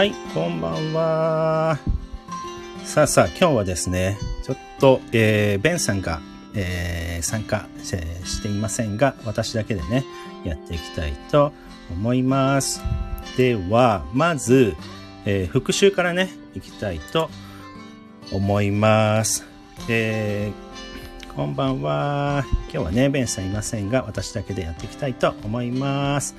はい、こんばんは。さあさあ、今日はですね、ちょっと、えー、ベンさんが、えー、参加していませんが、私だけでね、やっていきたいと思います。では、まず、えー、復習からね、いきたいと思います。えー、こんばんは。今日はね、ベンさんいませんが、私だけでやっていきたいと思います。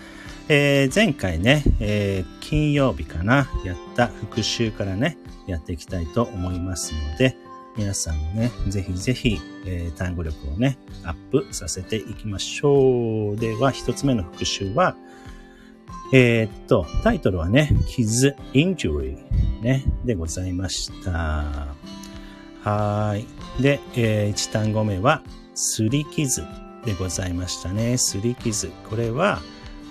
えー、前回ね、えー、金曜日かな、やった復習からね、やっていきたいと思いますので、皆さんもね、ぜひぜひ、えー、単語力をね、アップさせていきましょう。では、一つ目の復習は、えー、っと、タイトルはね、傷、injury ね、でございました。はい。で、えー、一単語目は、すり傷でございましたね。すり傷。これは、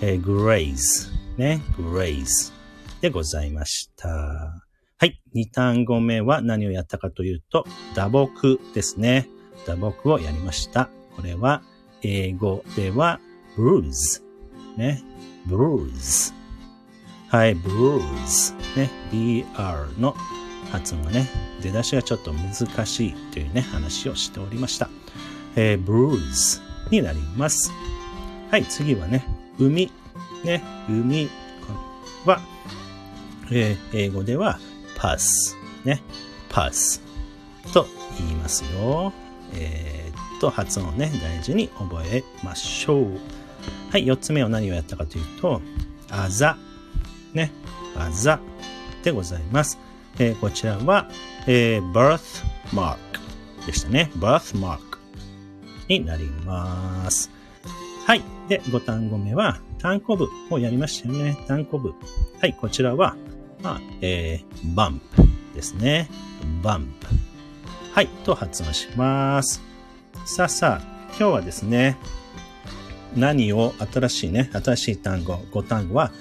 えー、graze ね、graze でございました。はい。二単語目は何をやったかというと、打撲ですね。打撲をやりました。これは、英語では、bruise ね、bruise はい、bruise ね、br の発音がね、出だしがちょっと難しいというね、話をしておりました。えー、bruise になります。はい、次はね、海、ね、海は、えー、英語では pass、ね、pass と言いますよ。えー、っと、発音をね、大事に覚えましょう。はい、四つ目は何をやったかというと、あざ、ね、あざでございます。えー、こちらは、えー、birthmark でしたね。birthmark になります。はい。で、5単語目は、単行部をやりましたよね。単行部。はい、こちらは、まあ、えー、バンプですね。バンプ。はい、と発音します。さあさあ、今日はですね、何を新しいね、新しい単語、5単語は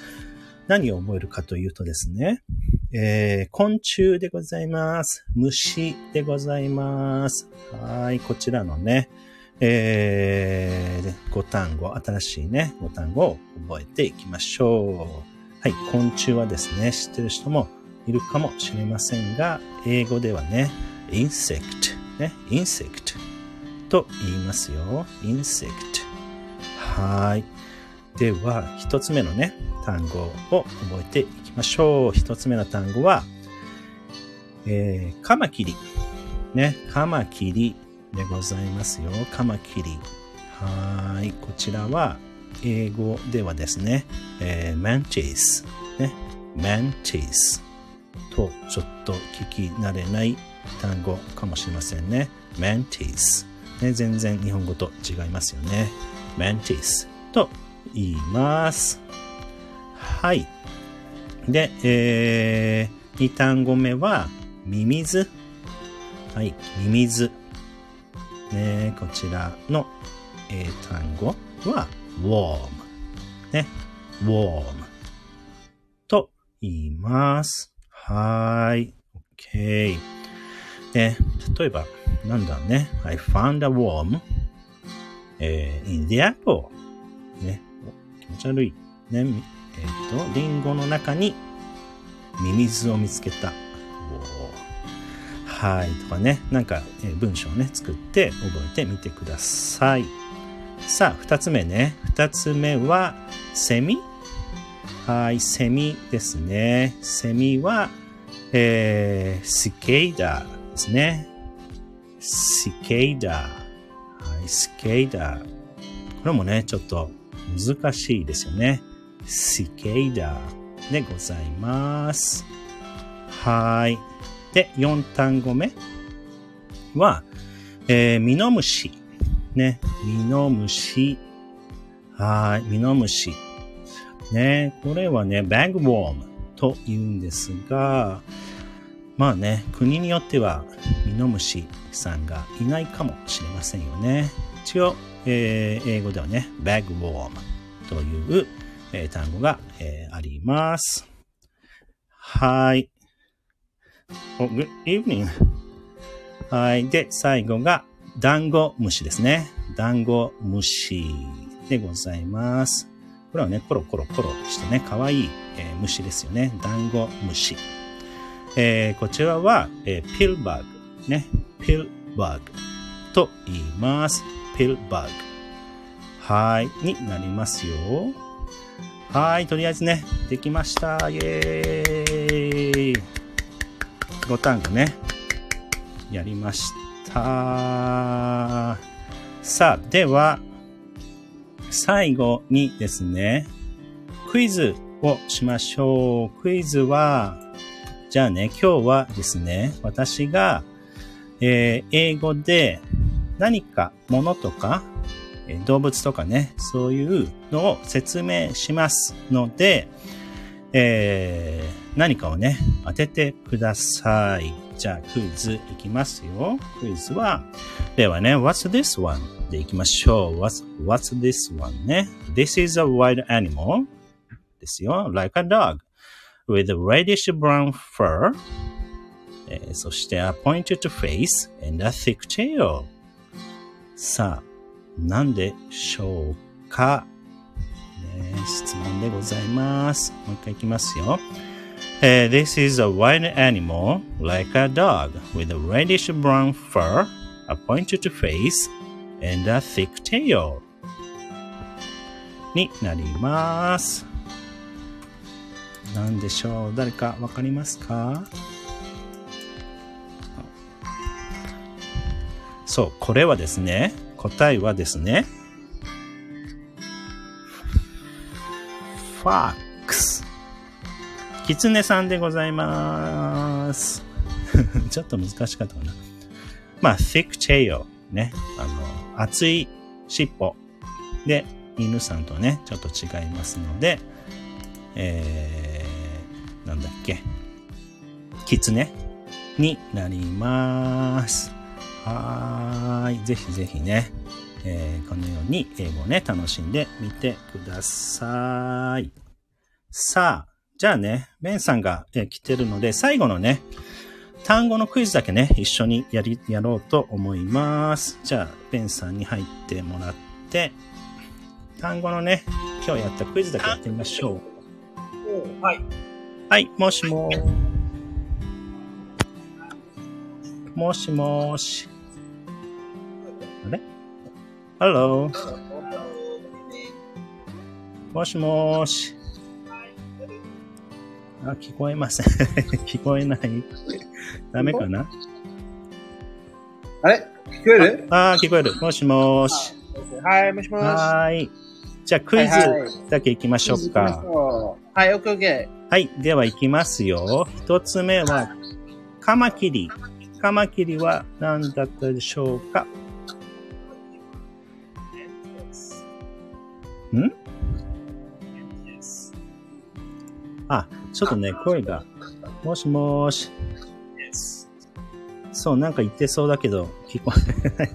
何を覚えるかというとですね、えー、昆虫でございます。虫でございます。はい、こちらのね、えー、5単語、新しいね、5単語を覚えていきましょう。はい、昆虫はですね、知ってる人もいるかもしれませんが、英語ではね、insect、ね、insect と言いますよ。insect。はい。では、一つ目のね、単語を覚えていきましょう。一つ目の単語は、えー、カマキリ。ね、カマキリでございますよ。カマキリ。はい。こちらは、英語ではですね、えー、マンチ s ス。ね。マンチ s ス。と、ちょっと聞き慣れない単語かもしれませんね。マンチ s ス。ね、全然日本語と違いますよね。マンチ s スと言います。はい。で、えー、2単語目は、ミミズ。はい、ミミズ。ね、こちらの、えー、単語は warm。ね、warm と言います。はい。OK。ね、例えば、なんだろうね。I found a worm、えー、in the apple. ね、気持ち悪い。ね、えっ、ー、と、リンゴの中にミミズを見つけた。はい。とかね、なんか、え、文章をね、作って覚えてみてください。さあ、二つ目ね。二つ目は、セミ？はい、セミですね。セミは、えー、スケイダーですね。スケイダー。はい、スケイダー。これもね、ちょっと難しいですよね。スケイダーでございます。はい。で、4単語目は、えー、ミノムシ。ね、ミノムシ。はい、ミノムシ。ね、これはね、バグウォームと言うんですが、まあね、国によってはミノムシさんがいないかもしれませんよね。一応、えー、英語ではね、バグウォームという、えー、単語が、えー、あります。はい。Oh, good evening. はい。で、最後が、ダンゴムシですね。ダンゴムシでございます。これはね、コロコロコロしてね、可愛いい、えー虫ですよね。ダンゴムシ。えーこちらは、えーピルバーグ。ね。ピルバーグと言います。ピルバーグ。はい。になりますよ。はい。とりあえずね、できました。イェーイ。5単語ね、やりました。さあ、では、最後にですね、クイズをしましょう。クイズは、じゃあね、今日はですね、私が、えー英語で何か物とか、えー動物とかね、そういうのを説明しますので、えー何かをね、当ててください。じゃあ、クイズいきますよ。クイズは、ではね、What's this one? でいきましょう。What's, what's this one? ね。This is a wild animal. ですよ。like a dog. with a reddish brown fur. えーそして a pointed face and a thick tail. さあ、なんでしょうか、ね、質問でございます。もう一回いきますよ。えー This is a wild animal like a dog with a reddish brown fur, a pointed face, and a thick tail. になります。なんでしょう誰かわかりますかそう、これはですね、答えはですね、ファック。キツネさんでございます。ちょっと難しかったかな。まあ、thick tail ね。あの、厚い尻尾。で、犬さんとね、ちょっと違いますので、えー、なんだっけ。キツネになります。はーい。ぜひぜひね、えーこのように英語をね、楽しんでみてください。さあ、じゃあね、ベンさんが、えー来てるので、最後のね、単語のクイズだけね、一緒にやり、やろうと思います。じゃあ、ベンさんに入ってもらって、単語のね、今日やったクイズだけやってみましょう。はい。はい、もしもーもしもーし。あれ ?Hello? もしもーし。あ、聞こえません。聞こえない。ダメかな？あれ？聞こえる？あー、聞こえる。もしもーし。はい、もしもし。はーい。じゃあ、クイズはいはいだけ行きましょうか。はい、オッケーオッケはい。では行きますよ。一つ目は、カマキリ。カマキリは何だったでしょうか？ん？あ、ちょっとね、声が。もしもーし。そう、なんか言ってそうだけど、聞こえない。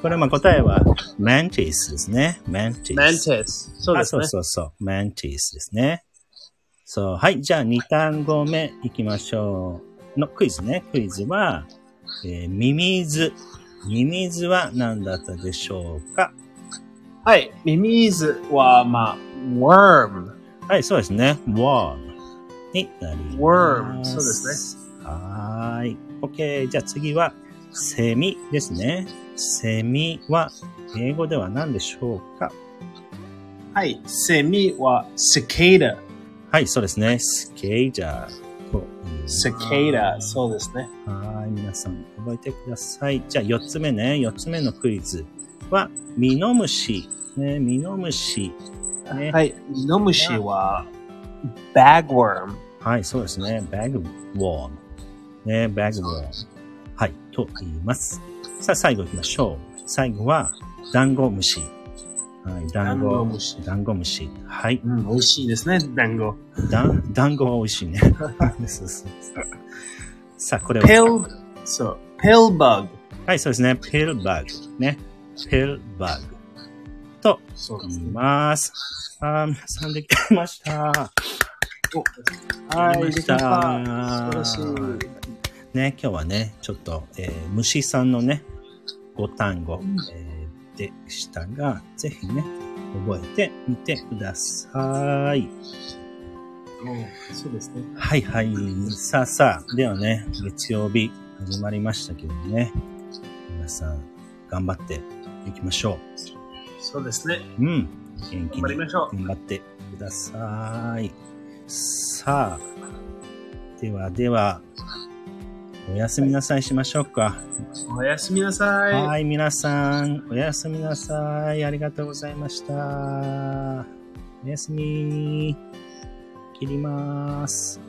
これ、まあ答えは、マンティスですね。マンティス。ンテス。そうですねあ。そうそうそう。マンティスですね。そう。はい。じゃあ、2単語目いきましょう。のクイズね。クイズは、えーミミズ。ミミズは何だったでしょうか？はい。ミミズは、まあ、worm。はい、そうですね。worm になります。worm そうですね。はーい。OK。じゃあ次は、セミですね。セミは、英語では何でしょうか？はい。セミは、cicada。はい、そうですね。スケージャーと言います。cicada。そうですね。はい、皆さん覚えてください。じゃあ4つ目ね。4つ目のクイズは、ミノムシ。ね、ミノムシ。ね。はい。ミノムシは、bagworm。はい、そうですね。バグウォーム。ね、バグウォーム。はい、と言います。さあ、最後行きましょう。最後は、ダンゴムシ。はい、ダンゴダンゴムシダンゴムシ。はい。うん、美味しいですね、団子。ダン、ダンゴは美味しいね。そうそうそうさあ、これは。pill、そう、pill bug。はい、そうですね。ピルバグ。ね。ピルバグ。と言いそうですね。ます。あー皆さんできました。はい、できた。素晴らしい。ね、今日はね、ちょっと、えー虫さんのね、ご単語、えーでしたが、ぜひね、覚えてみてください。おそうですね。はいはい。さあさあ、ではね、月曜日始まりましたけどね。皆さん、頑張っていきましょそうですね。う。うん。元気に頑張りましょう頑張ってください。さあ、ではでは、おやすみなさいしましょうか。おやすみなさい。はい、皆さん、おやすみなさい。ありがとうございました。おやすみ。切ります。